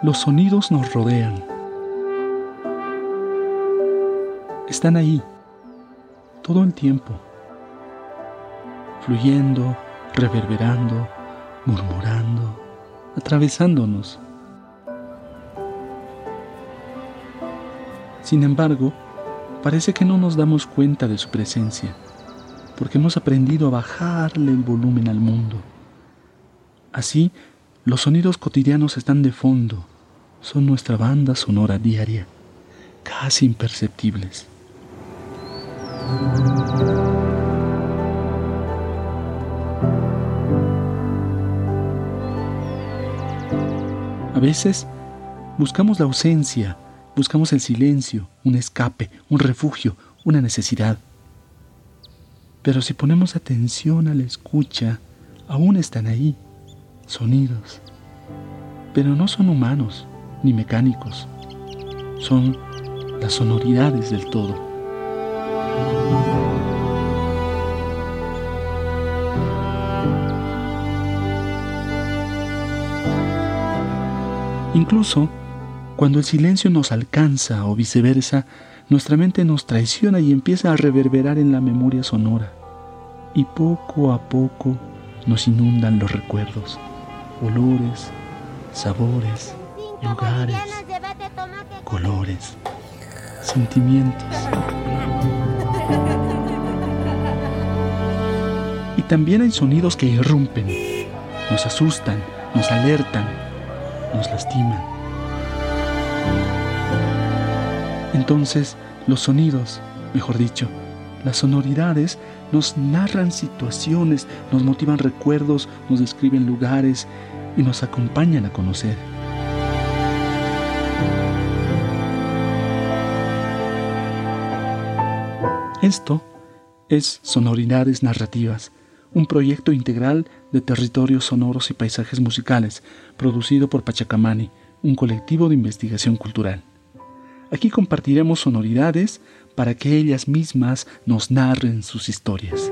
Los sonidos nos rodean. Están ahí, todo el tiempo, fluyendo, reverberando, murmurando, atravesándonos. Sin embargo, parece que no nos damos cuenta de su presencia, porque hemos aprendido a bajarle el volumen al mundo. Así, los sonidos cotidianos están de fondo, son nuestra banda sonora diaria, casi imperceptibles. A veces buscamos la ausencia, buscamos el silencio, un escape, un refugio, una necesidad. Pero si ponemos atención a la escucha, aún están ahí sonidos, pero no son humanos ni mecánicos, son las sonoridades del todo. Incluso cuando el silencio nos alcanza o viceversa, nuestra mente nos traiciona y empieza a reverberar en la memoria sonora. Y poco a poco nos inundan los recuerdos olores, sabores, lugares, colores, sentimientos. Y también hay sonidos que irrumpen, nos asustan, nos alertan, nos lastiman. Entonces, los sonidos, mejor dicho, las sonoridades nos narran situaciones, nos motivan recuerdos, nos describen lugares y nos acompañan a conocer. Esto es Sonoridades Narrativas, un proyecto integral de territorios sonoros y paisajes musicales, producido por Pachacamani, un colectivo de investigación cultural. Aquí compartiremos sonoridades para que ellas mismas nos narren sus historias.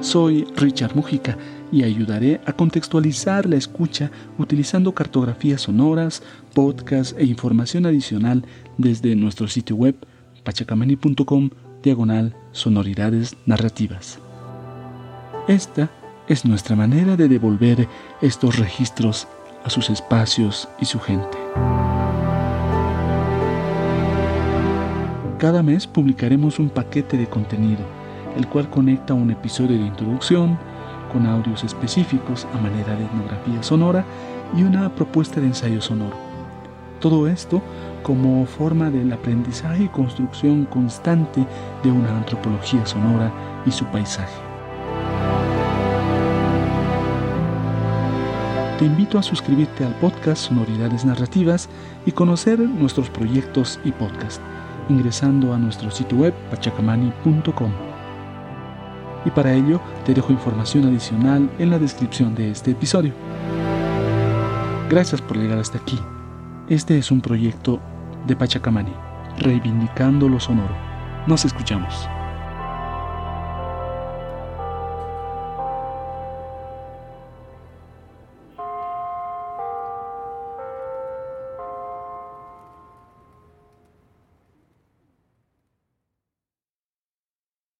Soy Richard Mujica y ayudaré a contextualizar la escucha utilizando cartografías sonoras, podcasts e información adicional desde nuestro sitio web pachacamani.com diagonal sonoridades narrativas. Esta es nuestra manera de devolver estos registros a sus espacios y su gente. Cada mes publicaremos un paquete de contenido, el cual conecta un episodio de introducción con audios específicos a manera de etnografía sonora y una propuesta de ensayo sonoro. Todo esto como forma del aprendizaje y construcción constante de una antropología sonora y su paisaje. Te invito a suscribirte al podcast Sonoridades Narrativas y conocer nuestros proyectos y podcasts, ingresando a nuestro sitio web pachacamani.com. Y para ello te dejo información adicional en la descripción de este episodio. Gracias por llegar hasta aquí. Este es un proyecto de Pachacamani, reivindicando lo sonoro. Nos escuchamos.